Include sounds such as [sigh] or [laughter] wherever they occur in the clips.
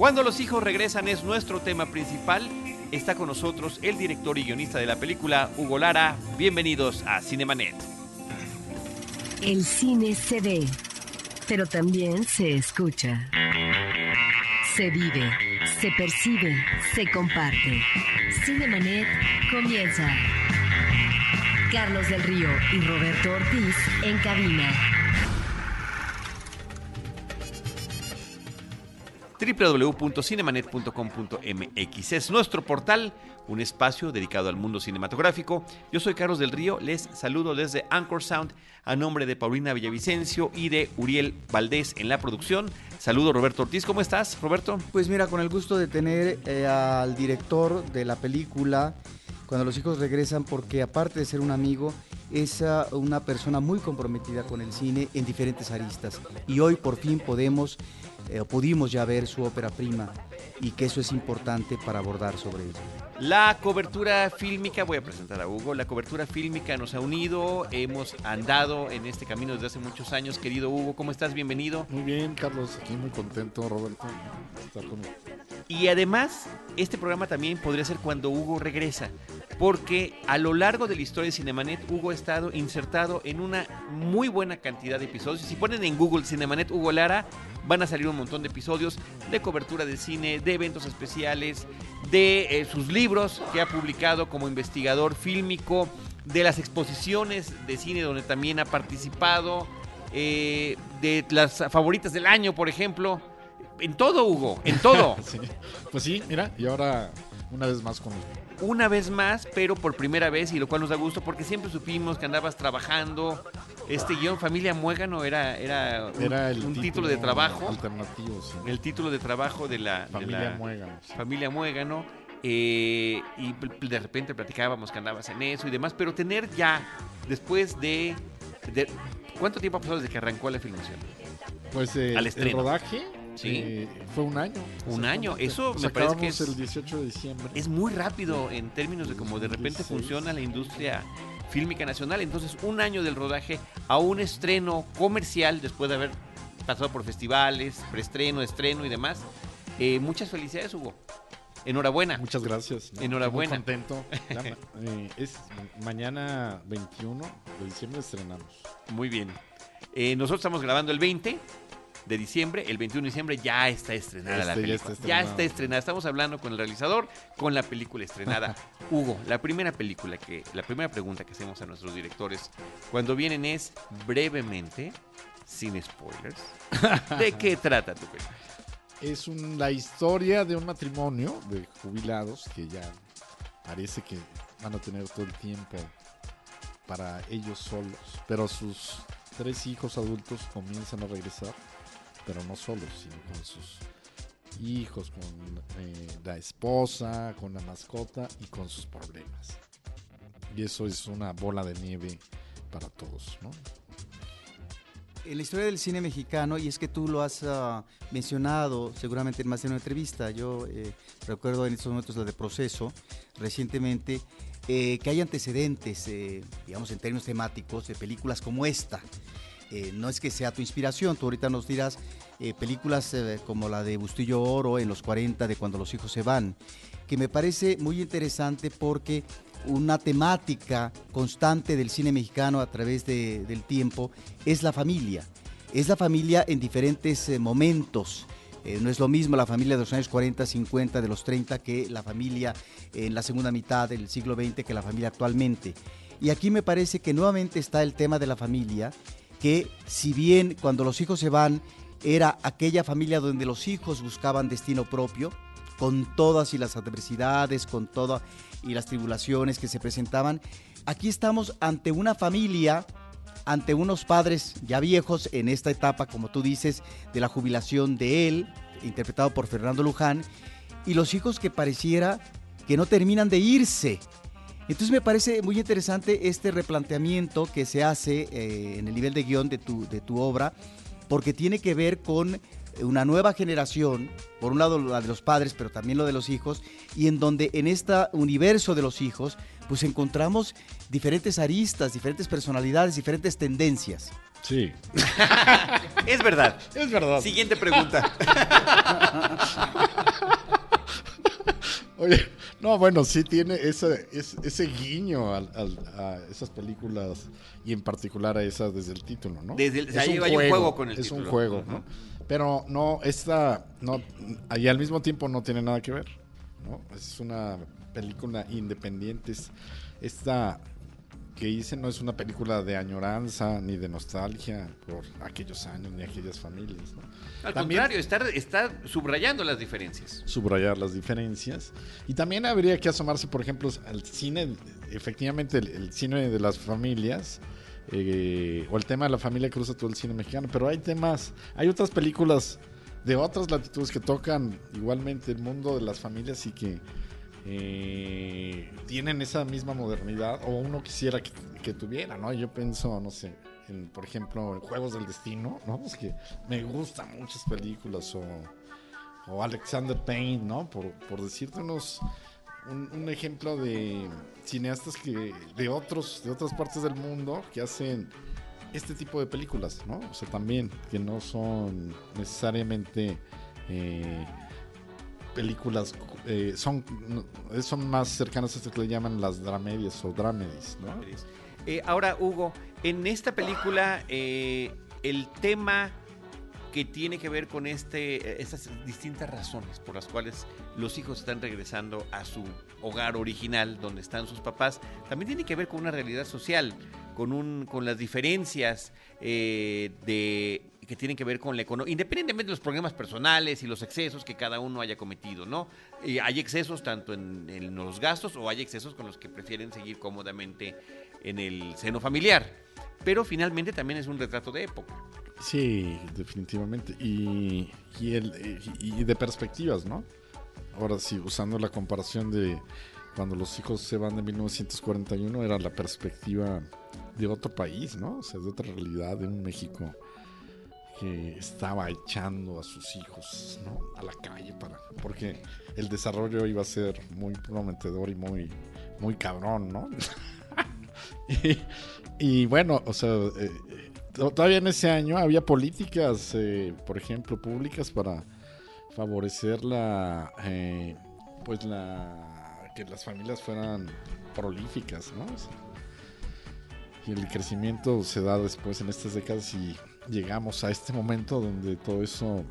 Cuando los hijos regresan es nuestro tema principal. Está con nosotros el director y guionista de la película, Hugo Lara. Bienvenidos a Cinemanet. El cine se ve, pero también se escucha. Se vive, se percibe, se comparte. Cinemanet comienza. Carlos del Río y Roberto Ortiz en cabina. www.cinemanet.com.mx es nuestro portal, un espacio dedicado al mundo cinematográfico. Yo soy Carlos del Río, les saludo desde Anchor Sound a nombre de Paulina Villavicencio y de Uriel Valdés en la producción. Saludo Roberto Ortiz, ¿cómo estás, Roberto? Pues mira, con el gusto de tener eh, al director de la película cuando los hijos regresan, porque aparte de ser un amigo, es uh, una persona muy comprometida con el cine en diferentes aristas. Y hoy por fin podemos, eh, pudimos ya ver su ópera prima y que eso es importante para abordar sobre ello. La cobertura fílmica, voy a presentar a Hugo, la cobertura fílmica nos ha unido, hemos andado en este camino desde hace muchos años. Querido Hugo, ¿cómo estás? Bienvenido. Muy bien, Carlos, aquí muy contento, Roberto, estar con Y además, este programa también podría ser cuando Hugo regresa, porque a lo largo de la historia de Cinemanet, Hugo ha estado insertado en una muy buena cantidad de episodios. Si ponen en Google Cinemanet Hugo Lara, van a salir un montón de episodios de cobertura de cine, de eventos especiales, de eh, sus libros que ha publicado como investigador fílmico, de las exposiciones de cine donde también ha participado, eh, de las favoritas del año, por ejemplo. En todo, Hugo, en todo. [laughs] Pues sí, mira, y ahora una vez más con Una vez más, pero por primera vez, y lo cual nos da gusto porque siempre supimos que andabas trabajando. Este guion Familia Muégano era, era un, Era el un título, de trabajo. Alternativo, sí. El título de trabajo de la de Familia la Muégano. sí. familia Muégano. eh, y de repente platicábamos que andabas en eso y demás, pero tener ya, después de, de- ¿Cuánto tiempo ha pasado desde que arrancó la filmación? Pues eh, Al el rodaje Sí. eh, fue un año. Un año, eso me parece que es- el 18 de diciembre. Es muy rápido en términos de cómo de repente 2016. funciona la industria fílmica nacional. Entonces, un año del rodaje a un estreno comercial después de haber pasado por festivales, preestreno, estreno y demás. Eh, muchas felicidades, Hugo. Enhorabuena. Muchas gracias. ¿no? Enhorabuena. Muy contento. [laughs] Ya, eh, es mañana 21 de diciembre estrenamos. Muy bien. Eh, nosotros estamos grabando el 20 de diciembre. El 21 de diciembre ya está estrenada la Este, ya película. está Ya estrenada. está estrenada. Estamos hablando con el realizador, con la película estrenada. [laughs] Hugo, la primera película que, la primera pregunta que hacemos a nuestros directores cuando vienen es brevemente, sin spoilers, ¿de [laughs] qué trata tu película? Es un- la historia de un matrimonio de jubilados que ya parece que van a tener todo el tiempo para ellos solos, pero sus tres hijos adultos comienzan a regresar, pero no solos, sino con sus hijos, con eh, la esposa, con la mascota y con sus problemas. Y eso es una bola de nieve para todos. En la historia del cine mexicano, y es que tú lo has ah, mencionado seguramente en más de una entrevista, yo eh, recuerdo en estos momentos la de proceso, recientemente, eh, que hay antecedentes, digamos en términos temáticos, de películas como esta. Eh, no es que sea tu inspiración, tú ahorita nos dirás eh, películas eh, como la de Bustillo Oro en los 40, de cuando los hijos se van, que me parece muy interesante porque una temática constante del cine mexicano a través de- del tiempo es la familia. Es la familia en diferentes momentos. No es lo mismo la familia de los años 40, 50, de los 30 que la familia en la segunda mitad del siglo XX que la familia actualmente. Y aquí me parece que nuevamente está el tema de la familia, que si bien cuando los hijos se van era aquella familia donde los hijos buscaban destino propio, con todas y las adversidades, con todas y las tribulaciones que se presentaban, aquí estamos ante una familia, ante unos padres ya viejos en esta etapa, como tú dices, de la jubilación de él, interpretado por Fernando Luján, y los hijos que pareciera que no terminan de irse. Entonces me parece muy interesante este replanteamiento que se hace eh, en el nivel de guion de tu, de tu obra, porque tiene que ver con una nueva generación, por un lado la de los padres, pero también lo de los hijos, y en donde en este universo de los hijos, pues encontramos diferentes aristas, diferentes personalidades, diferentes tendencias. Sí. [laughs] Es verdad. Es verdad. Siguiente pregunta. [laughs] Oye, no, bueno, sí tiene ese, ese, ese guiño al- al- a esas películas y en particular a esas desde el título, ¿no? Desde el- o sea, hay- hay un juego con el es título. un juego. ¿no? Pero no, esta, no, y al mismo tiempo no tiene nada que ver, ¿no? Es una película independiente, es- esta que hice no es una película de añoranza ni de nostalgia por aquellos años ni aquellas familias, ¿no? Al También- contrario, está, está subrayando las diferencias. subrayar las diferencias. Y también habría que asomarse, por ejemplo, al cine, efectivamente, el, el cine de las familias, eh, o el tema de la familia cruza todo el cine mexicano, pero hay temas, hay otras películas de otras latitudes que tocan igualmente el mundo de las familias y que eh, tienen esa misma modernidad, o uno quisiera que, tuviera, ¿no? Yo pienso, no sé, en, por ejemplo, en Juegos del Destino, ¿no? Es que me gustan muchas películas, o o Alexander Payne, ¿no? Por, por decirte unos un, un ejemplo de cineastas que de otros de otras partes del mundo que hacen este tipo de películas, ¿no? O sea, también que no son necesariamente eh, películas eh, son no, son más cercanas a esto que le llaman las dramedias o dramedies, ¿no? Eh, ahora, Hugo, en esta película, eh, el tema que tiene que ver con este, eh, estas distintas razones por las cuales los hijos están regresando a su hogar original, donde están sus papás, también tiene que ver con una realidad social, con, un, con las diferencias eh, de que tienen que ver con la economía, independientemente de los problemas personales y los excesos que cada uno haya cometido, ¿no? Eh, hay excesos tanto en, los gastos o hay excesos con los que prefieren seguir cómodamente en el seno familiar. Pero finalmente también es un retrato de época. Sí, definitivamente. Y, y, el, y de perspectivas, ¿no? Ahora sí, usando la comparación de cuando los hijos se van de 1941, era la perspectiva de otro país, ¿no? O sea, de otra realidad, de un México que estaba echando a sus hijos. A la calle para... Porque el desarrollo iba a ser muy prometedor y muy, muy cabrón, ¿no? [laughs] y, bueno, o sea... Eh, todavía en ese año había políticas, eh, por ejemplo, públicas para favorecer la, eh, pues la, que las familias fueran prolíficas, ¿no? Y el crecimiento se da después en estas décadas y llegamos a este momento donde todo eso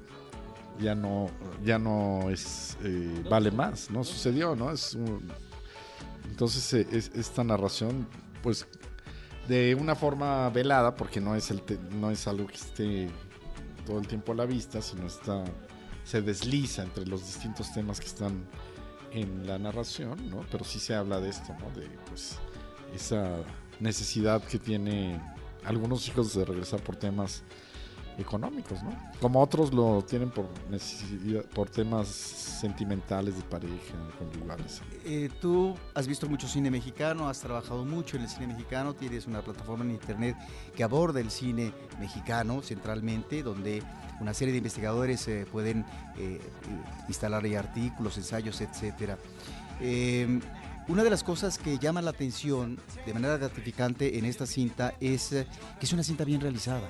ya no, ya no es, eh, vale más, ¿no? Sucedió, ¿no? Es un, entonces eh, es, esta narración, pues de una forma velada, porque no es, el te, no es algo que esté todo el tiempo a la vista, sino está se desliza entre los distintos temas que están en la narración, ¿no? Pero sí se habla de esto, ¿no? De pues esa necesidad que tiene algunos hijos de regresar por temas económicos, ¿no? Como otros lo tienen por necesidad, por temas sentimentales de pareja, conyugales. Eh, tú has visto mucho cine mexicano, has trabajado mucho en el cine mexicano, tienes una plataforma en internet que aborda el cine mexicano centralmente, donde una serie de investigadores eh, pueden eh, instalar ahí artículos, ensayos, etcétera. Una de las cosas que llama la atención de manera gratificante en esta cinta es eh, que es una cinta bien realizada.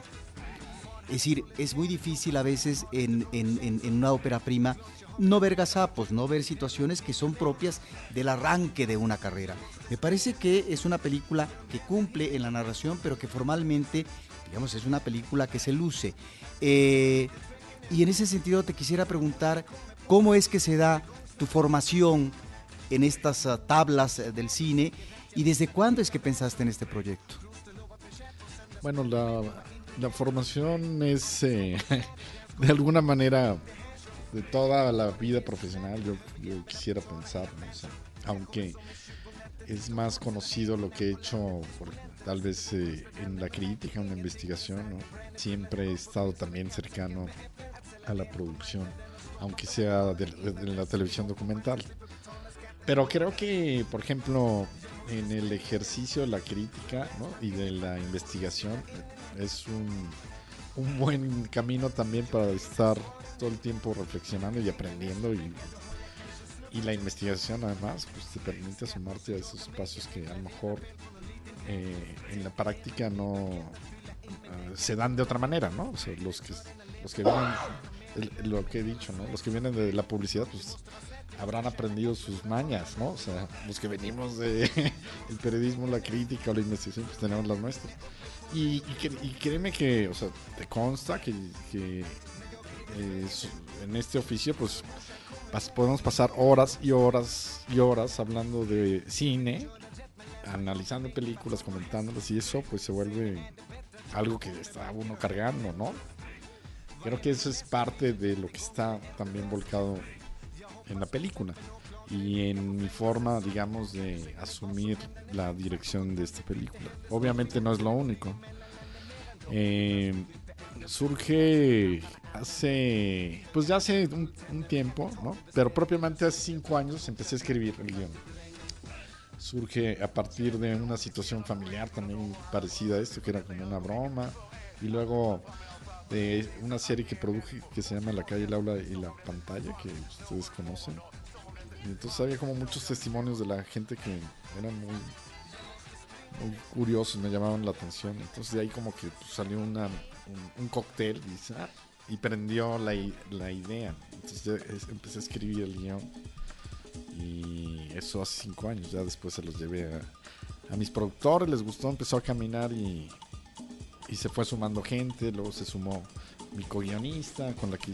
Es decir, es muy difícil a veces en una ópera prima no ver gazapos, no ver situaciones que son propias del arranque de una carrera. Me parece que es una película que cumple en la narración, pero que formalmente, digamos, es una película que se luce. Eh, y en ese sentido te quisiera preguntar, ¿cómo es que se da tu formación en estas uh, tablas uh, del cine y desde cuándo es que pensaste en este proyecto? Bueno, la, la formación es eh, [laughs] de alguna manera de toda la vida profesional, yo, yo quisiera pensar, ¿no? o aunque es más conocido lo que he hecho tal vez eh, en la crítica, en la investigación, siempre he estado también cercano a la producción, aunque sea de, de la televisión documental. Pero creo que, por ejemplo, en el ejercicio de la crítica y de la investigación es un, buen camino también para estar todo el tiempo reflexionando y aprendiendo y, y la investigación además pues te permite asomarte a esos espacios que a lo mejor eh, en la práctica no uh, se dan de otra manera, ¿no? O sea, los que los que vienen lo que he dicho, ¿no? Los que vienen de la publicidad pues habrán aprendido sus mañas, ¿no? O sea, los que venimos de [laughs] periodismo, la crítica o la investigación, pues tenemos las nuestras. Y, y, y créeme que, o sea, te consta que, que, eh, su- en este oficio, pues podemos pasar horas y horas y horas hablando de cine, analizando películas, comentándolas, y eso pues se vuelve algo que está uno cargando, ¿no? Creo que eso es parte de lo que está también volcado en la película y en mi forma, digamos, de asumir la dirección de esta película. Obviamente no es lo único. Eh, surge hace, pues ya hace un, un tiempo, ¿no? Pero propiamente hace cinco años empecé a escribir el guion. Surge a partir de una situación familiar también parecida a esto, que era como una broma. Y luego de una serie que produje que se llama La calle, el aula y la pantalla, que ustedes conocen. Y entonces había como muchos testimonios de la gente que eran muy, muy curiosos, me llamaban la atención. Entonces de ahí como que salió una, un, un cóctel "Ah", y prendió la, la idea. Entonces es- empecé a escribir el guion. Y eso hace cinco años, ya después se los llevé a mis productores, les gustó, empezó a caminar y, y se fue sumando gente, luego se sumó mi co-guionista con la que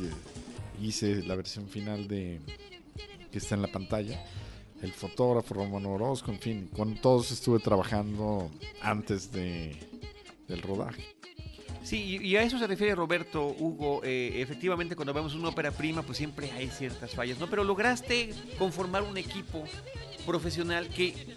hice la versión final de que está en la pantalla, el fotógrafo Romano Orozco, en fin, con todos estuve trabajando antes de, del rodaje. Sí, y a eso se refiere Roberto, Hugo. eh, efectivamente, cuando vemos una ópera prima, pues siempre hay ciertas fallas, ¿no? Pero lograste conformar un equipo profesional que,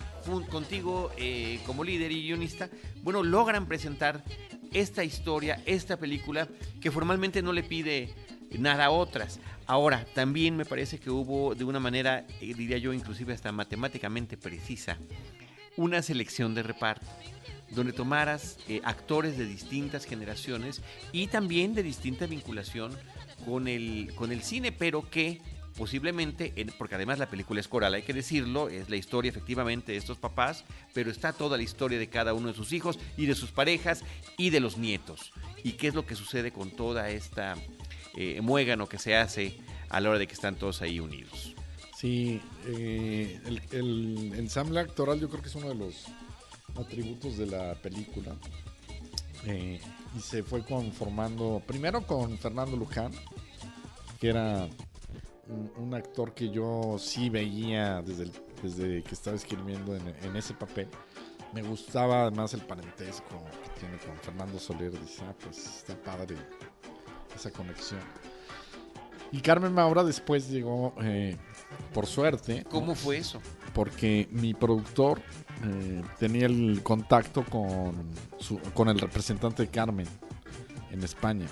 contigo eh, como líder y guionista, bueno, logran presentar esta historia, esta película, que formalmente no le pide nada a otras. Ahora, también me parece que hubo, de una manera, eh, diría yo, inclusive hasta matemáticamente precisa, una selección de reparto donde tomaras eh, actores de distintas generaciones y también de distinta vinculación con el, con el cine, pero que posiblemente, en- porque además la película es coral, hay que decirlo, es la historia efectivamente de estos papás, pero está toda la historia de cada uno de sus hijos y de sus parejas y de los nietos. Y qué es lo que sucede con toda esta eh, muégano que se hace a la hora de que están todos ahí unidos. Sí, eh, el, el ensamble actoral yo creo que es uno de los atributos de la película. Eh, y se fue conformando primero con Fernando Luján, que era un, un actor que yo sí veía desde, el- desde que estaba escribiendo en, en ese papel. Me gustaba además el parentesco que tiene con Fernando Soler. Dice, ah, pues está padre esa conexión. Y Carmen Maura después llegó, eh, por suerte. ¿Cómo fue eso? porque mi productor eh, tenía el contacto con, su- con el representante de Carmen en España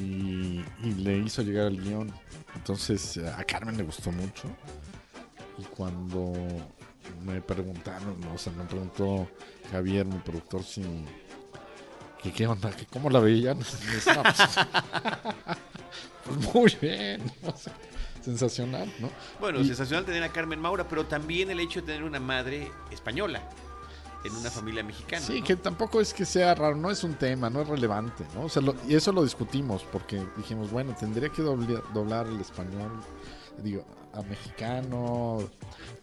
y, y le hizo llegar el guion. Entonces eh, a Carmen le gustó mucho y cuando me preguntaron, o sea, me preguntó Javier, mi productor, si que qué onda, que cómo la veían, [laughs] Me dice, "No, pues, [laughs] pues muy bien, [laughs] o sea, sensacional, ¿no? Bueno, Y- sensacional tener a Carmen Maura, pero también el hecho de tener una madre española en una familia mexicana. Sí, ¿no? que tampoco es que sea raro, no es un tema, no es relevante, ¿no? O sea, lo- y eso lo discutimos porque dijimos, bueno, tendría que dobli- doblar el español, digo, a mexicano,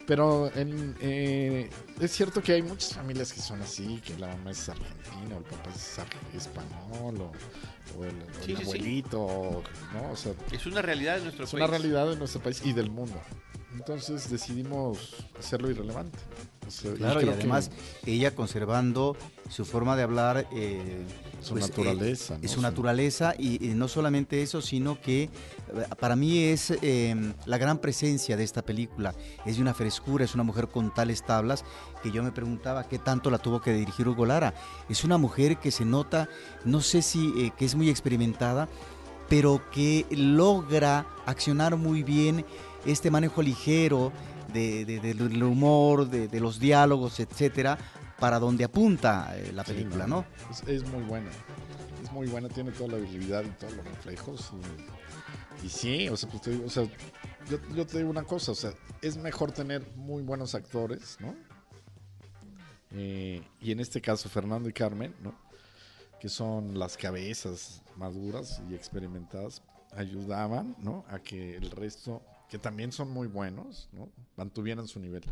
pero en, eh, es cierto que hay muchas familias que son así, que la mamá es argentina, o el papá es español, o, o el, o el Sí, sí, sí. abuelito, ¿no? O sea, Es una realidad de nuestro es país. una realidad de nuestro país y del mundo. Entonces decidimos hacerlo irrelevante. O sea, Claro, y creo que además ella conservando su forma de hablar, eh, su pues, naturaleza. eh, ¿no? su Su- naturaleza y, y no solamente eso, sino que eh, para mí es eh, la gran presencia de esta película. Es de una frescura, es una mujer con tales tablas que yo me preguntaba qué tanto la tuvo que dirigir Hugo Lara. Es una mujer que se nota, no sé si que es muy experimentada, pero que logra accionar muy bien este manejo ligero de- de- del humor, de, los diálogos, etcétera, para donde apunta eh, la Sí, película, ¿no? Es, es muy buena. Es muy buena, tiene toda la habilidad y todos los reflejos. Y, y sí, o sea, pues te digo, o sea, yo, yo te digo una cosa, o sea, es mejor tener muy buenos actores, ¿no? Eh, y en este caso, Fernando y Carmen, ¿no? Que son las cabezas maduras y experimentadas, ayudaban, ¿no? A que el resto que también son muy buenos, ¿no? Mantuvieran su nivel.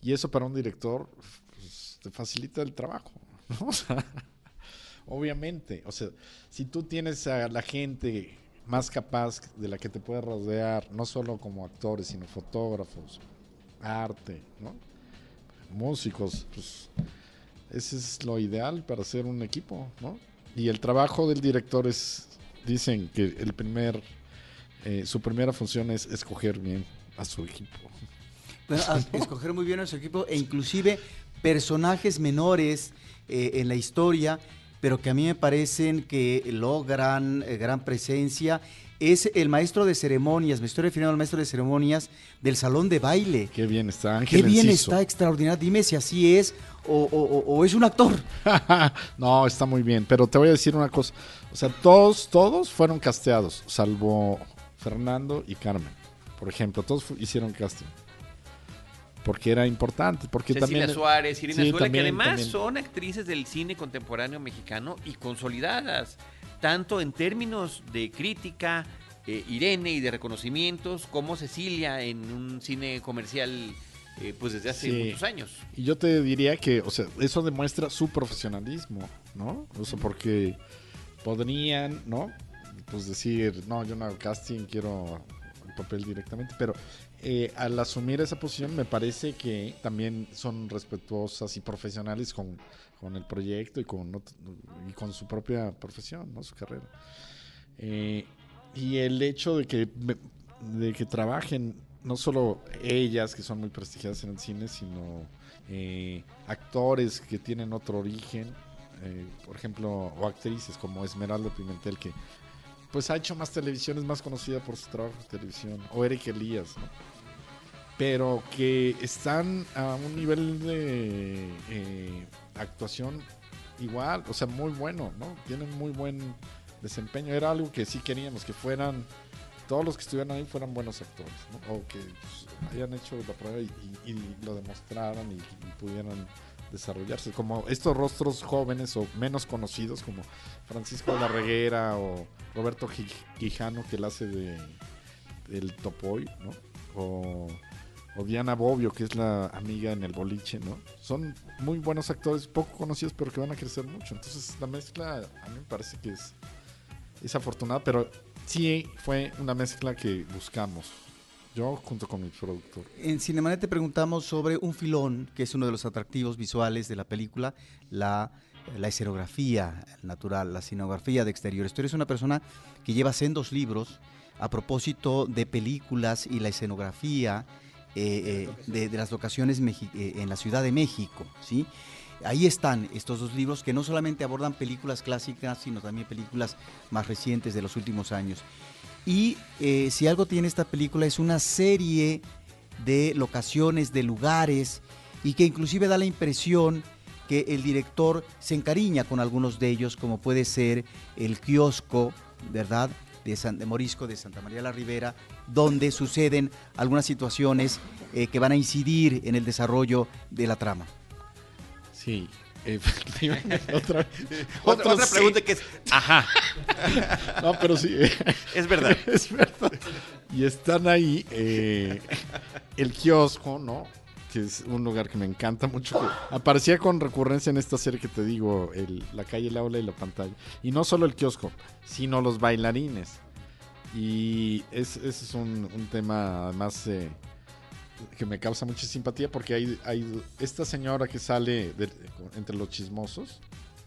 Y eso para un director pues, te facilita el trabajo, [laughs] obviamente, o sea, si tú tienes a la gente más capaz de la que te puede rodear, no solo como actores, sino fotógrafos, arte, músicos, pues ese es lo ideal para hacer un equipo. Y el trabajo del director es, dicen que el primer, eh, su primera función es escoger bien a su equipo. Bueno, a- [laughs] escoger muy bien a su equipo e inclusive personajes menores eh, en la historia, pero que a mí me parecen que logran eh, gran presencia. Es el maestro de ceremonias, me estoy refiriendo al maestro de ceremonias del salón de baile. Qué bien está Ángel Qué bien Enciso. está, extraordinario. Dime si así es o, o- o- o es un actor. [laughs] no, está muy bien, pero te voy a decir una cosa. O sea, todos, todos fueron casteados, salvo Fernando y Carmen. Por ejemplo, todos hicieron casting. Porque era importante, porque Cecilia también... Suárez, Irina Sí, Suárez, también, que además también. son actrices del cine contemporáneo mexicano y consolidadas, tanto en términos de crítica, eh, Irene y de reconocimientos, como Cecilia en un cine comercial eh, pues desde hace Sí. muchos años. Y yo te diría que, o sea, eso demuestra su profesionalismo, ¿no? O sea, porque podrían, ¿no? Pues decir, no, yo no hago casting, quiero el papel directamente, pero eh, al asumir esa posición me parece que también son respetuosas y profesionales con, con el proyecto y con, con su propia profesión, ¿no? Su carrera. Eh, y el hecho de que, de que trabajen no solo ellas, que son muy prestigiadas en el cine, sino eh, actores que tienen otro origen, por ejemplo, o actrices como Esmeralda Pimentel, que pues ha hecho más televisión, es más conocida por su trabajo de televisión, o Eric Elías, ¿no? pero que están a un nivel de eh, actuación igual, o sea, muy bueno, ¿no? Tienen muy buen desempeño. Era algo que sí queríamos, que fueran, todos los que estuvieran ahí fueran buenos actores, ¿no? O que pues, hayan hecho la prueba y, lo demostraran y pudieran desarrollarse. Como estos rostros jóvenes o menos conocidos, como Francisco de la Reguera o Roberto Quijano, que él hace de el Topoy, ¿no? O, o Diana Bobbio, que es la amiga en el boliche, ¿no? Son muy buenos actores, poco conocidos, pero que van a crecer mucho. Entonces, la mezcla a mí me parece que es, es afortunada, pero sí fue una mezcla que buscamos. Yo junto con mi productor. En Cinemanet te preguntamos sobre un filón, que es uno de los atractivos visuales de la película, la, la escenografía natural, la escenografía de exteriores. Tú eres una persona que lleva sendos libros a propósito de películas y la escenografía eh, eh, de, las locaciones eh, en la Ciudad de México, ¿sí? Ahí están estos dos libros que no solamente abordan películas clásicas, sino también películas más recientes de los últimos años. Y eh, si algo tiene esta película es una serie de locaciones, de lugares, y que inclusive da la impresión que el director se encariña con algunos de ellos, como puede ser el kiosco, ¿verdad? De, San, Morisco, de Santa María la Ribera, donde suceden algunas situaciones eh, que van a incidir en el desarrollo de la trama. Sí. [laughs] efectivamente, [laughs] otra, Otra, otro otra sí. pregunta que es, ajá, [laughs] No, pero sí. es verdad. es verdad. Y están ahí eh, el kiosco, ¿no? Que es un lugar que me encanta mucho. que aparecía con recurrencia en esta serie que te digo, el- la calle, el aula y la pantalla. Y no solo el kiosco, sino los bailarines. Y es- ese es un, un tema además eh, que me causa mucha simpatía porque hay, hay esta señora que sale de- entre los chismosos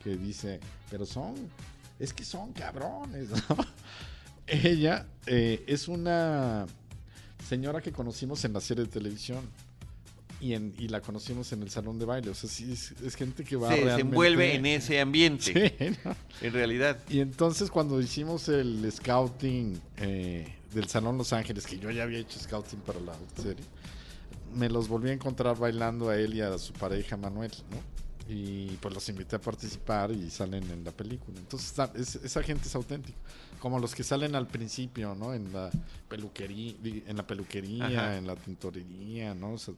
que dice, pero son, es que son cabrones, [laughs] ¿no? Ella eh, es una señora que conocimos en la serie de televisión y, en, y la conocimos en el salón de baile. O sea, sí, es, es gente que va Se realmente... desenvuelve en ese ambiente, [laughs] Sí, ¿no? en realidad. Y entonces cuando hicimos el scouting eh, del Salón Los Ángeles, que yo ya había hecho scouting para la serie, me los volví a encontrar bailando a él y a su pareja Manuel, ¿no? Y pues los invité a participar y salen en la película. Entonces es- esa gente es auténtica. Como los que salen al principio, ¿no? En la peluquería, en la peluquería, Ajá. en la tintorería, ¿no? O sea,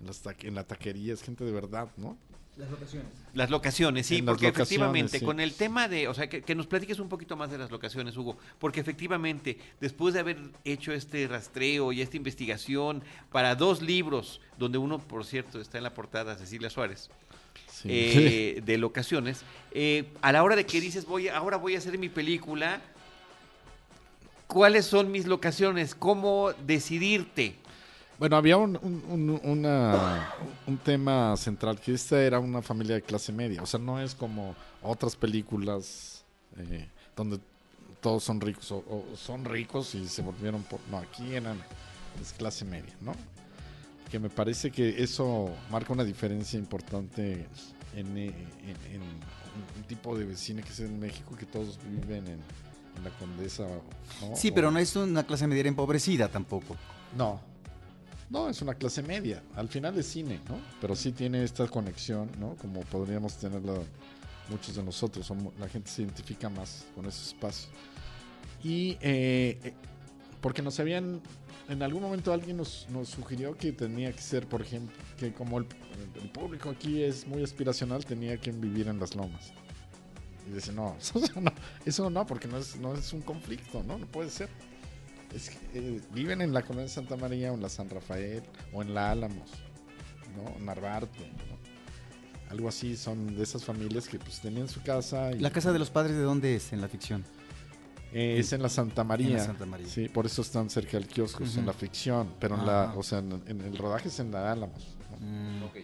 en, las en la taquería, es gente de verdad, ¿no? Las locaciones. Las locaciones, sí, En porque locaciones, efectivamente, sí. con el tema de, o sea, que, que nos platiques un poquito más de las locaciones, Hugo, porque efectivamente, después de haber hecho este rastreo y esta investigación para dos libros, donde uno, por cierto, está en la portada, Cecilia Suárez, Sí. eh, [laughs] de locaciones, eh, a la hora de que dices, voy, ahora voy a hacer mi película, ¿cuáles son mis locaciones? ¿Cómo decidirte? Bueno, había un, un, un- una- un tema central, que esta era una familia de clase media. O sea, no es como otras películas eh, donde todos son ricos o, o son ricos y se volvieron por... No, aquí eran es clase media, ¿no? Que me parece que eso marca una diferencia importante en, en- en un tipo de cine que es en México, que todos viven en, en la Condesa. ¿no? Sí, pero no es una clase media empobrecida tampoco. no. No, es una clase media. Al final es cine, ¿no? Pero sí tiene esta conexión, ¿no? Como podríamos tenerla muchos de nosotros. La gente se identifica más con ese espacio. Y eh, eh, porque nos habían... En algún momento alguien nos, sugirió que tenía que ser, por ejemplo, que como el, el público aquí es muy aspiracional, tenía que vivir en las lomas. Y dice, no, [laughs] eso no, eso no porque no es, no es un conflicto, ¿no? No puede ser. Es que, eh, viven en la colonia Santa María o en la San Rafael o en la Álamos, ¿no? Narvarte, ¿no? Algo así, son de esas familias que pues tenían su casa. Y, ¿La casa de los padres de dónde es en la ficción? Eh, es en la Santa María. En la Santa María. Sí, por eso están cerca del kiosco, es en Ujú. la ficción, pero en la, Ajá. o sea, en, en el rodaje es en la Álamos. ¿no? Mm, Ok.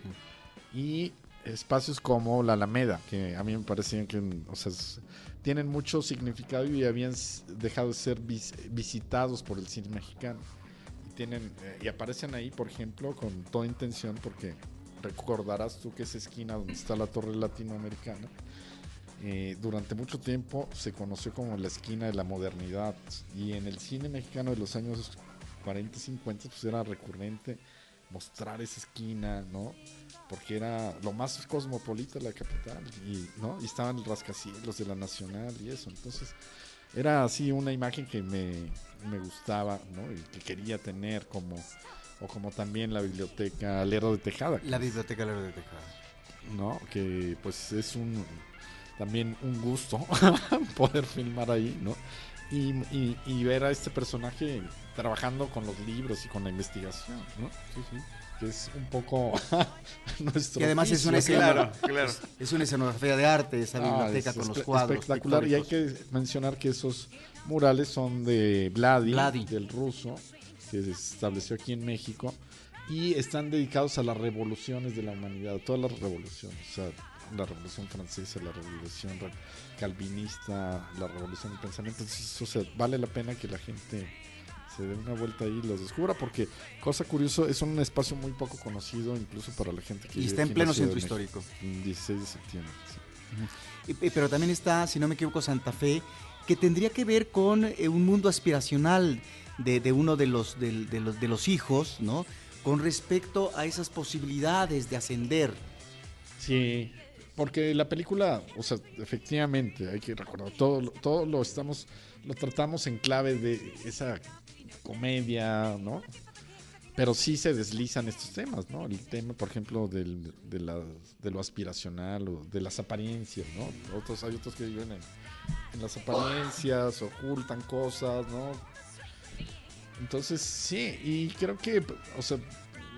y espacios como la Alameda, que a mí me parecían que, o sea, es- tienen mucho significado y habían dejado de ser vis- visitados por el cine mexicano. Y, tienen, eh, y aparecen ahí, por ejemplo, con toda intención, porque recordarás tú que esa esquina donde está la torre latinoamericana, eh, durante mucho tiempo se conoció como la esquina de la modernidad. Y en el cine mexicano de los años 40 y 50, pues era recurrente mostrar esa esquina, ¿no? Porque era lo más cosmopolita la capital, y, ¿no? Y estaban los rascacielos de la Nacional y eso. Entonces, era así una imagen que me, me gustaba, ¿no? Y que quería tener como, o como también la biblioteca Lero de Tejada. La biblioteca Lerdo de Tejada. ¿no? Que pues es un también un gusto [laughs] poder filmar ahí, ¿no? Y, y- y ver a este personaje trabajando con los libros y con la investigación, ¿no? Que es un poco [laughs] nuestro. Que además es una Claro, claro. Es una escenografía de arte, esa Ah, biblioteca es con los cuadros. Espectacular. Y hay que mencionar que esos murales son de Vladi, Vladi. del ruso, que se estableció aquí en México. Y están dedicados a las revoluciones de la humanidad, todas las revoluciones. O sea, la revolución francesa, la revolución re- calvinista, la revolución del pensamiento. Entonces, o sea, vale la pena que la gente se dé una vuelta ahí y los descubra, porque, cosa curiosa, es un espacio muy poco conocido, incluso para la gente que Y vive está en pleno centro de histórico. Mm, 16 de septiembre. sí. Y- y- Pero también está, si no me equivoco, Santa Fe, que tendría que ver con eh, un mundo aspiracional de, de uno de los, del- de, los, de los hijos, ¿no? Con respecto a esas posibilidades de ascender. Sí, porque la película, o sea, efectivamente, hay que recordar, todo, todo lo estamos, lo tratamos en clave de esa comedia, ¿no? Pero sí se deslizan estos temas, ¿no? El tema, por ejemplo, del, de, la- de lo aspiracional o de las apariencias, ¿no? Otros, hay otros que viven en, en las apariencias, ocultan cosas, ¿no? Entonces, sí, y creo que, o sea,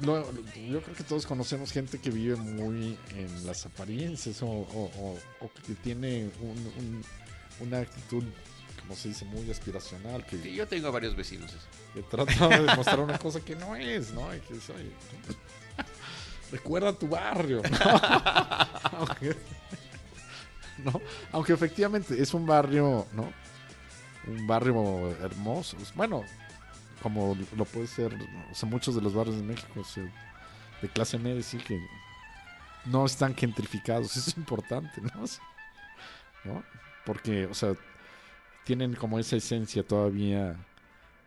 lo- yo creo que todos conocemos gente que vive muy en las apariencias o, o- o- o que tiene un- un- una actitud, como se dice, muy aspiracional, que, Sí, yo tengo varios vecinos. eso. que trata de demostrar una cosa que no es, ¿no? Y que dice, "Oye, recuerda tu barrio, ¿no? [laughs] aunque, ¿no? Aunque efectivamente es un barrio, ¿no? Un barrio hermoso. Bueno, como lo puede ser, o muchos de los barrios de México, de clase media, sí que no están gentrificados, [laughs] eso es importante, ¿no? ¿no? Porque, o sea, tienen como esa esencia todavía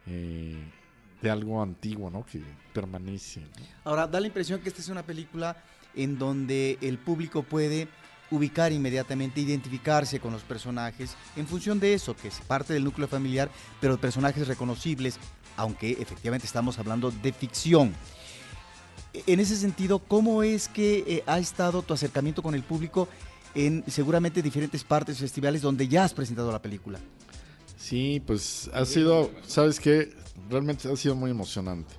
eh, de algo antiguo, ¿no? Que permanece. Ahora, da la impresión que esta es una película en donde el público puede ubicar inmediatamente, identificarse con los personajes en función de eso, que es parte del núcleo familiar, pero personajes reconocibles, aunque efectivamente estamos hablando de ficción. en ese sentido, ¿cómo es que eh, ha estado tu acercamiento con el público en seguramente diferentes partes, festivales donde ya has presentado la película? Sí, pues ha sido, ¿sabes qué? Realmente ha sido muy emocionante.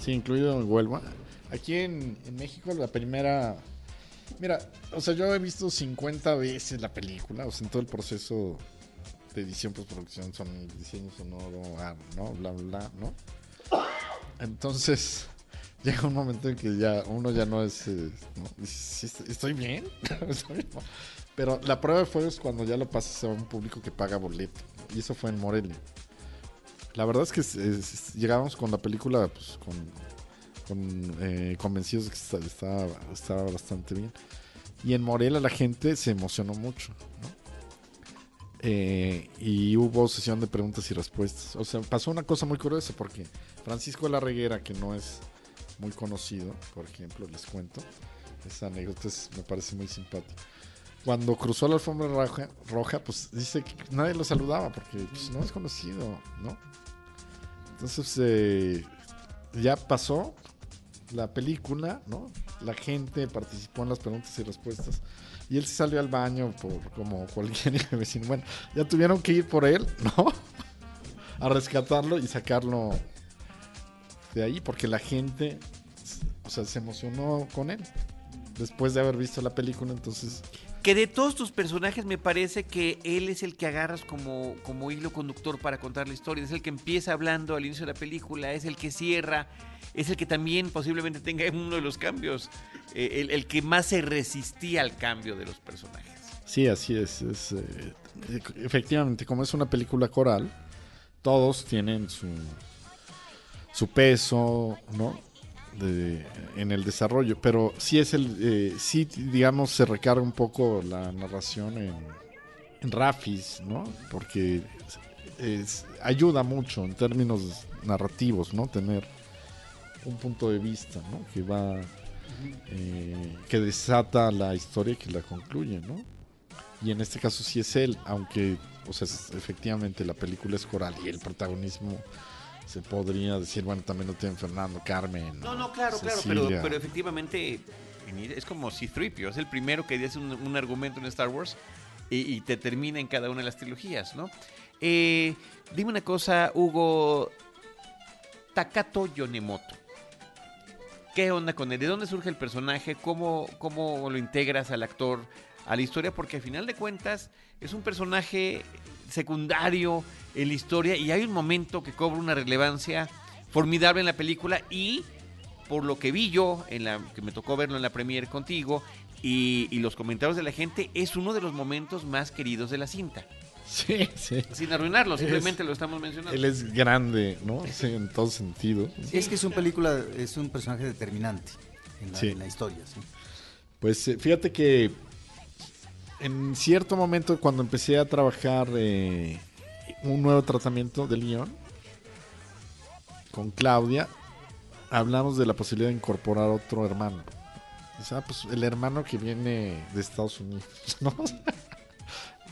Sí, incluido en Huelva. Aquí en, en México la primera... Mira, o sea, yo he visto 50 veces la película, o sea, en todo el proceso de edición, postproducción, son diseño sonoro, ah, ¿no? Bla, bla, ¿no? Entonces, [laughs] llega un momento en que ya uno ya no es... eh, ¿no? Dice, "Sí, ¿Estoy bien? [laughs] ¿Estoy bien?". Pero la prueba de fuego es cuando ya lo pasas a un público que paga boleto. Y eso fue en Morelia. La verdad es que llegamos con la película pues, con, eh, convencidos de que estaba, estaba bastante bien. Y en Morelia la gente se emocionó mucho. ¿no? Eh, y hubo sesión de preguntas y respuestas. O sea, pasó una cosa muy curiosa porque Francisco de la Reguera, que no es muy conocido, por ejemplo, les cuento, esa anécdota es- me parece muy simpática. Cuando cruzó la alfombra roja, roja, pues dice que nadie lo saludaba porque pues, no es conocido, ¿no? Entonces eh, ya pasó la película, ¿no? La gente participó en las preguntas y respuestas. Y él se salió al baño por como cualquier [laughs] vecino. Bueno, ya tuvieron que ir por él, ¿no? [laughs] A rescatarlo y sacarlo de ahí porque la gente, o sea, se emocionó con él. Después de haber visto la película, entonces Que de todos tus personajes me parece que él es el que agarras como, como hilo conductor para contar la historia. Es el que empieza hablando al inicio de la película, es el que cierra, es el que también posiblemente tenga [laughs] uno de los cambios, eh, el, que más se resistía al cambio de los personajes. Sí, así es. es, eh, efectivamente, como es una película coral, todos tienen su, su peso, ¿no? De- en el desarrollo, pero sí es el, eh, sí, digamos, se recarga un poco la narración en, en Rafis, ¿no? Porque es- ayuda mucho en términos narrativos, ¿no? Tener un punto de vista, ¿no? Que va, eh, que desata la historia y que la concluye, ¿no? Y en este caso sí es él, aunque, o sea, es- efectivamente la película es coral y el protagonismo se podría decir, bueno, también lo tienen Fernando, Carmen. No, no, claro, claro, pero, pero efectivamente es como C-3PO, es el primero que dice un, un argumento en Star Wars y, y te termina en cada una de las trilogías, ¿no? Eh, dime una cosa, Hugo, Takato Yonemoto. ¿Qué onda con él? ¿De dónde surge el personaje? ¿Cómo, ¿Cómo lo integras al actor a la historia? Porque al final de cuentas es un personaje secundario en la historia y hay un momento que cobra una relevancia formidable en la película y por lo que vi yo, en la que me tocó verlo en la premiere contigo y, y los comentarios de la gente, es uno de los momentos más queridos de la cinta. Sí, sí. Sin arruinarlo, Es- simplemente lo estamos mencionando. Él es grande, ¿no? Sí, en todo sentido. Es que es un película, es un personaje determinante en la, Sí. en la historia. ¿sí? Pues eh, fíjate que en cierto momento cuando empecé a trabajar eh, un nuevo tratamiento del guion con Claudia, hablamos de la posibilidad de incorporar otro hermano. Dice, ah, pues el hermano que viene de Estados Unidos, [laughs] ¿no?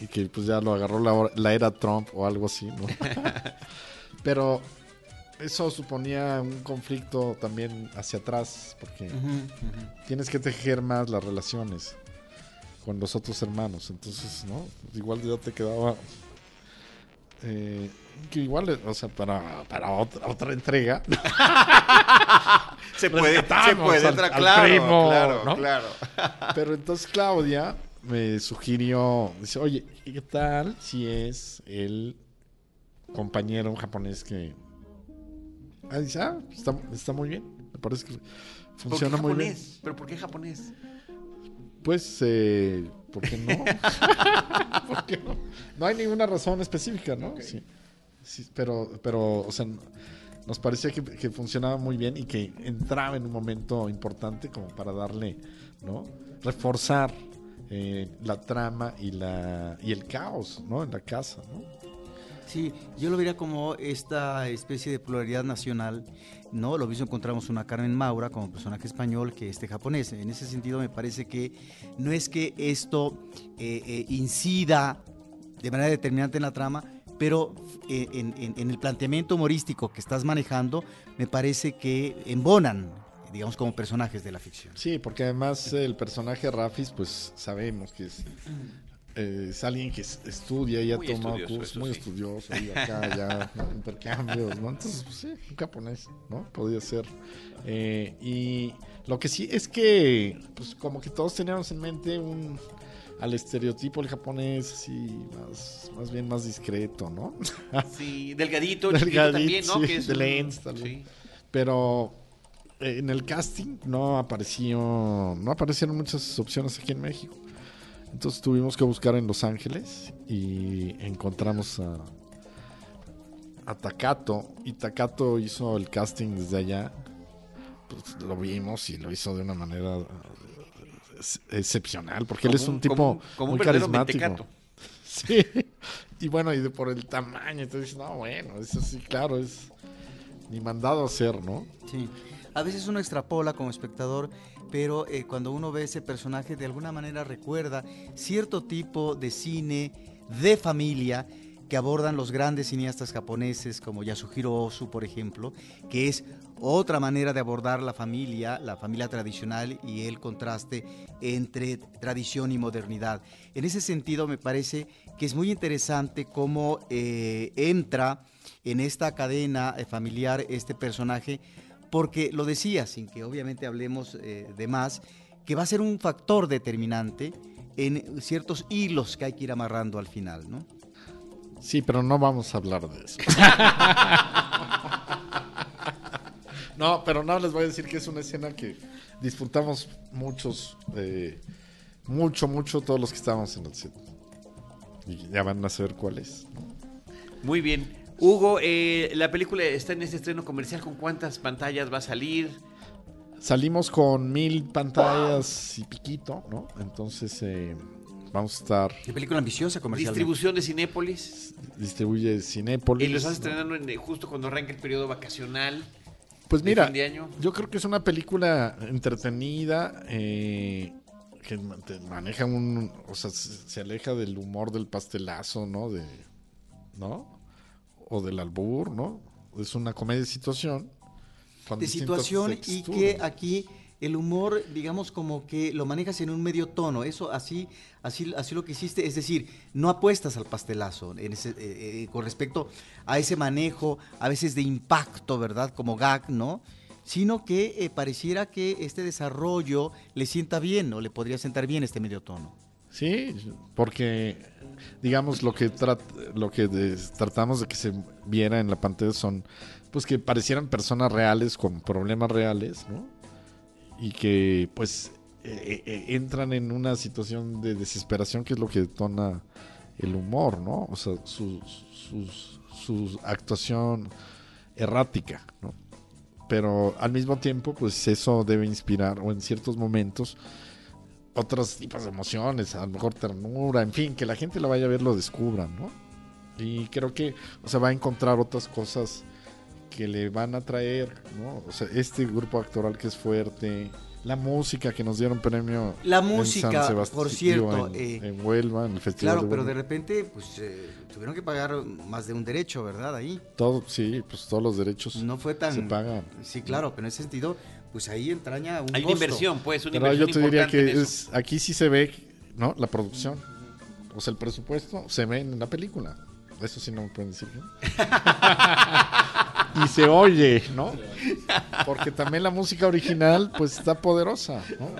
y que pues ya lo agarró la, la era Trump o algo así, ¿no? [laughs] Pero eso suponía un conflicto también hacia atrás, porque tienes que tejer más las relaciones con los otros hermanos. Entonces, ¿no? Igual ya te quedaba. eh, que igual, o sea, para, para otra, otra entrega. [laughs] se puede, se puede, al- al claro, primo, claro, ¿no? claro. [laughs] Pero entonces Claudia me sugirió, dice, oye, ¿y ¿qué tal si es el compañero japonés que... Ah, dice, ah, está, está muy bien. Me parece que ¿Por qué funciona muy bien. japonés? ¿Pero por qué japonés? Pues, eh, ¿por qué no? [laughs] ¿Por qué no? No hay ninguna razón específica, ¿no? Sí. Sí, pero, pero, o sea, nos parecía que, que funcionaba muy bien y que entraba en un momento importante como para darle, ¿no? Reforzar eh, la trama y la y el caos, ¿no? En la casa, ¿no? Sí, yo lo vería como esta especie de pluralidad nacional, ¿no? Lo mismo encontramos una Carmen Maura como personaje español que este japonés. En ese sentido me parece que no es que esto eh, eh, incida de manera determinante en la trama, pero eh, en, en- en el planteamiento humorístico que estás manejando, me parece que embonan digamos, como personajes de la ficción. Sí, porque además el personaje Rafis, pues sabemos que es, eh, es alguien que es- estudia y ha Muy tomado cursos, muy sí. estudioso, y acá [laughs] ya ¿no? intercambios, ¿no? Entonces, pues sí, un japonés, ¿no? Podía ser. Eh, y lo que sí es que, pues como que todos teníamos en mente un al estereotipo el japonés así más, más bien más discreto, ¿no? [laughs] Sí, delgadito, Delgadito, también, ¿no? sí, que es de un- lentes, tal vez. sí. Pero eh, en el casting no apareció, no aparecieron muchas opciones aquí en México. Entonces tuvimos que buscar en Los Ángeles y encontramos a, a Takato. Y Takato hizo el casting desde allá. Pues, lo vimos y lo hizo de una manera ex- excepcional, porque él es un tipo como como un muy verdadero carismático. [laughs] Sí. Y bueno, y de por el tamaño, entonces, no, bueno, eso sí, claro, es ni mandado a hacer, ¿no? Sí. A veces uno extrapola como espectador, pero eh, cuando uno ve ese personaje de alguna manera recuerda cierto tipo de cine de familia que abordan los grandes cineastas japoneses como Yasuhiro Ozu, por ejemplo, que es otra manera de abordar la familia, la familia tradicional y el contraste entre tradición y modernidad. En ese sentido, me parece que es muy interesante cómo eh, entra en esta cadena eh, familiar este personaje, porque lo decía, sin que obviamente hablemos eh, de más, que va a ser un factor determinante en ciertos hilos que hay que ir amarrando al final, ¿no? Sí, pero no vamos a hablar de eso. [laughs] no, pero no les voy a decir que es una escena que disfrutamos muchos, eh, mucho, mucho todos los que estábamos en el set. Y ya van a saber cuál es. Muy bien. Hugo, eh, la película está en este estreno comercial. ¿Con cuántas pantallas va a salir? Salimos con mil pantallas y piquito, ¿no? Entonces eh, vamos a estar, Qué película ambiciosa comercialmente. Distribución de Cinépolis. distribuye Cinépolis. Y lo estás ¿no? estrenando en- justo cuando arranca el periodo vacacional. Pues mira, fin de año. yo creo que es una película entretenida eh, que maneja un, o sea, se, se aleja del humor del pastelazo, ¿no? De, ¿no? O del albur, ¿no? Es una comedia de situación. con de situación y que aquí el humor, digamos, como que lo manejas en un medio tono. Eso así, así, así lo que hiciste, es decir, no apuestas al pastelazo en ese, eh, eh, con respecto a ese manejo, a veces de impacto, ¿verdad? Como gag, ¿no? Sino que eh, pareciera que este desarrollo le sienta bien, o le podría sentar bien este medio tono. Sí, porque digamos lo que trat- lo que des- tratamos de que se viera en la pantalla son pues que parecieran personas reales con problemas reales, ¿no? Y que pues eh, eh, entran en una situación de desesperación que es lo que detona el humor, ¿no? O sea, su, sus- su actuación errática, ¿no? Pero al mismo tiempo, pues eso debe inspirar, o en ciertos momentos, otros tipos de emociones, a lo mejor ternura, en fin, que la gente lo vaya a ver, lo descubra, ¿no? Y creo que, o sea, va a encontrar otras cosas que le van a traer, ¿no? O sea, este grupo actoral que es fuerte, la música que nos dieron premio. La en San música, Sebastián, por cierto, en, eh, en Huelva, en el Festival Claro, de pero de repente, pues eh, tuvieron que pagar más de un derecho, ¿verdad? Ahí. Todo, sí, pues todos los derechos No fue tan... se pagan. Sí, claro, pero en ese sentido, pues ahí entraña un Hay una costo. inversión, pues, una Pero inversión yo te diría que es, aquí sí se ve, ¿no? La producción. O sea, el presupuesto se ve en la película. Eso sí no me pueden decir, ¿no? [laughs] y se oye, ¿no? Porque también la música original, pues está poderosa, ¿no?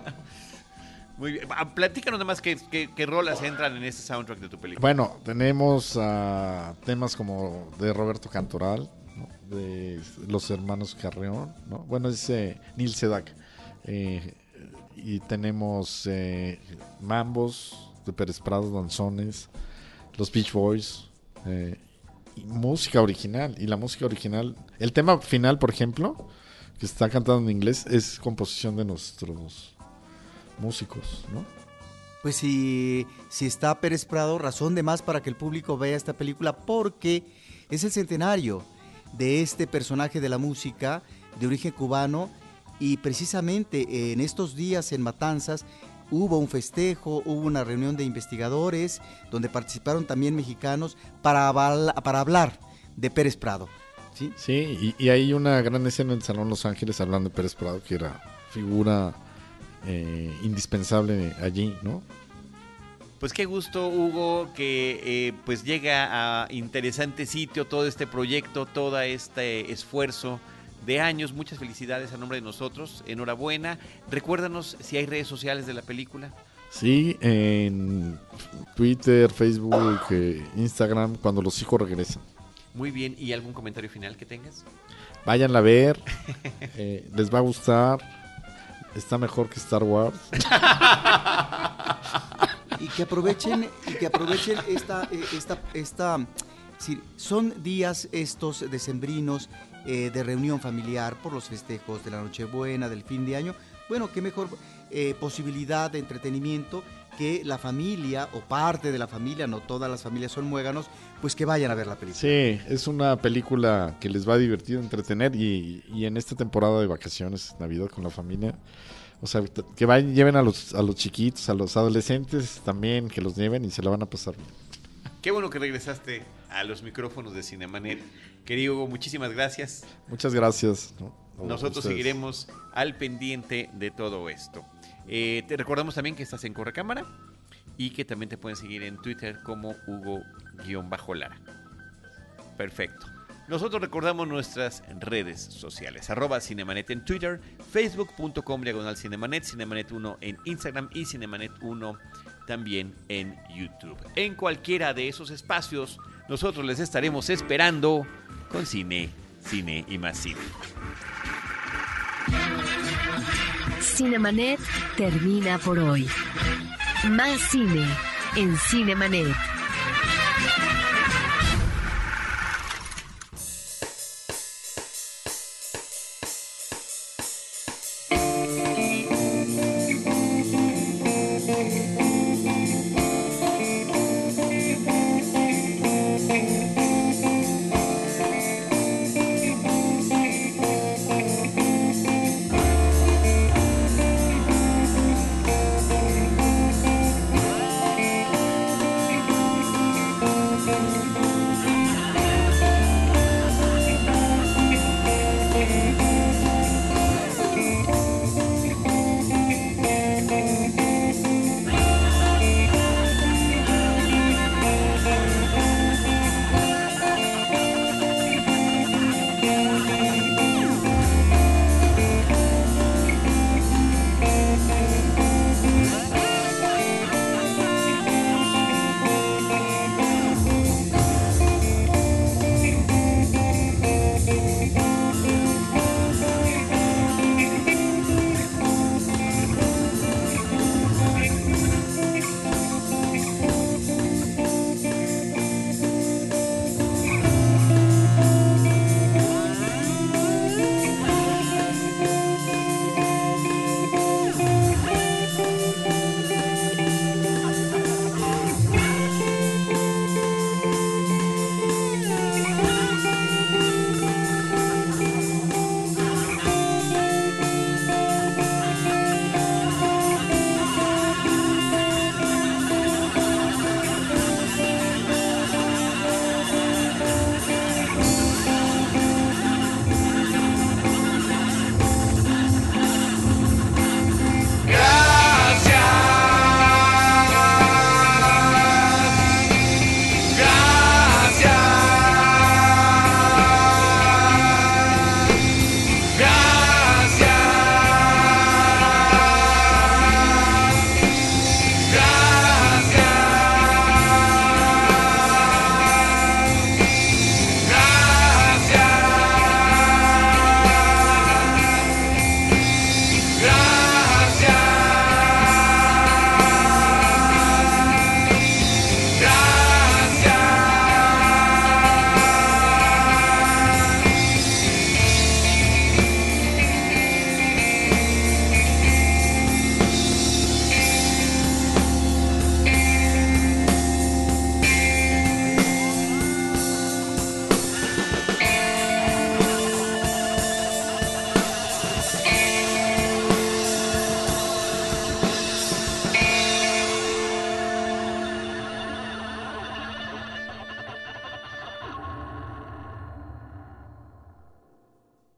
Muy bien. Ah, Platícanos nada más qué, qué- qué rolas entran en este soundtrack de tu película. Bueno, tenemos ah, temas como de Roberto Cantoral. De los hermanos Carreón, ¿no? Bueno, es eh, Neil Sedak. Eh, y tenemos eh, Mambos de Pérez Prado, Danzones, los Beach Boys, eh, y música original. Y la música original, el tema final, por ejemplo, que está cantado en inglés, es composición de nuestros músicos, ¿no? Pues si, si está Pérez Prado, razón de más para que el público vea esta película porque es el centenario de este personaje de la música de origen cubano y precisamente en estos días en Matanzas hubo un festejo, hubo una reunión de investigadores donde participaron también mexicanos para, para hablar de Pérez Prado. ¿sí? Sí, y, y hay una gran escena en el Salón Los Ángeles hablando de Pérez Prado, que era figura eh, indispensable allí, ¿no? Pues qué gusto, Hugo, que eh, pues llega a interesante sitio todo este proyecto, todo este esfuerzo de años. Muchas felicidades a nombre de nosotros. Enhorabuena. Recuérdanos si hay redes sociales de la película. Sí, en Twitter, Facebook, eh, Instagram, cuando los hijos regresan. Muy bien. ¿Y algún comentario final que tengas? Váyanla a ver, eh, les va a gustar. Está mejor que Star Wars. [laughs] y que aprovechen y que aprovechen esta eh, esta esta son días estos decembrinos eh, de reunión familiar por los festejos de la Nochebuena, del fin de año. Bueno, qué mejor eh, posibilidad de entretenimiento que la familia o parte de la familia, no todas las familias son muéganos, pues que vayan a ver la película. Sí, es una película que les va a divertir, entretener y, y en esta temporada de vacaciones, Navidad con la familia, o sea, que vayan, lleven a los, a los chiquitos, a los adolescentes también, que los lleven y se la van a pasar bien. Qué bueno que regresaste a los micrófonos de Cinemanet. Querido Hugo, muchísimas gracias. Muchas gracias. Nosotros seguiremos al pendiente de todo esto. Eh, te recordamos también que estás en Correcámara y que también te pueden seguir en Twitter como Hugo-Lara. Perfecto. Nosotros recordamos nuestras redes sociales, Cinemanet en Twitter, facebook.com diagonal Cinemanet, Cinemanet 1 en Instagram y Cinemanet 1 también en YouTube. En cualquiera de esos espacios, nosotros les estaremos esperando con cine, cine y más cine. Cinemanet termina por hoy. Más cine en Cinemanet.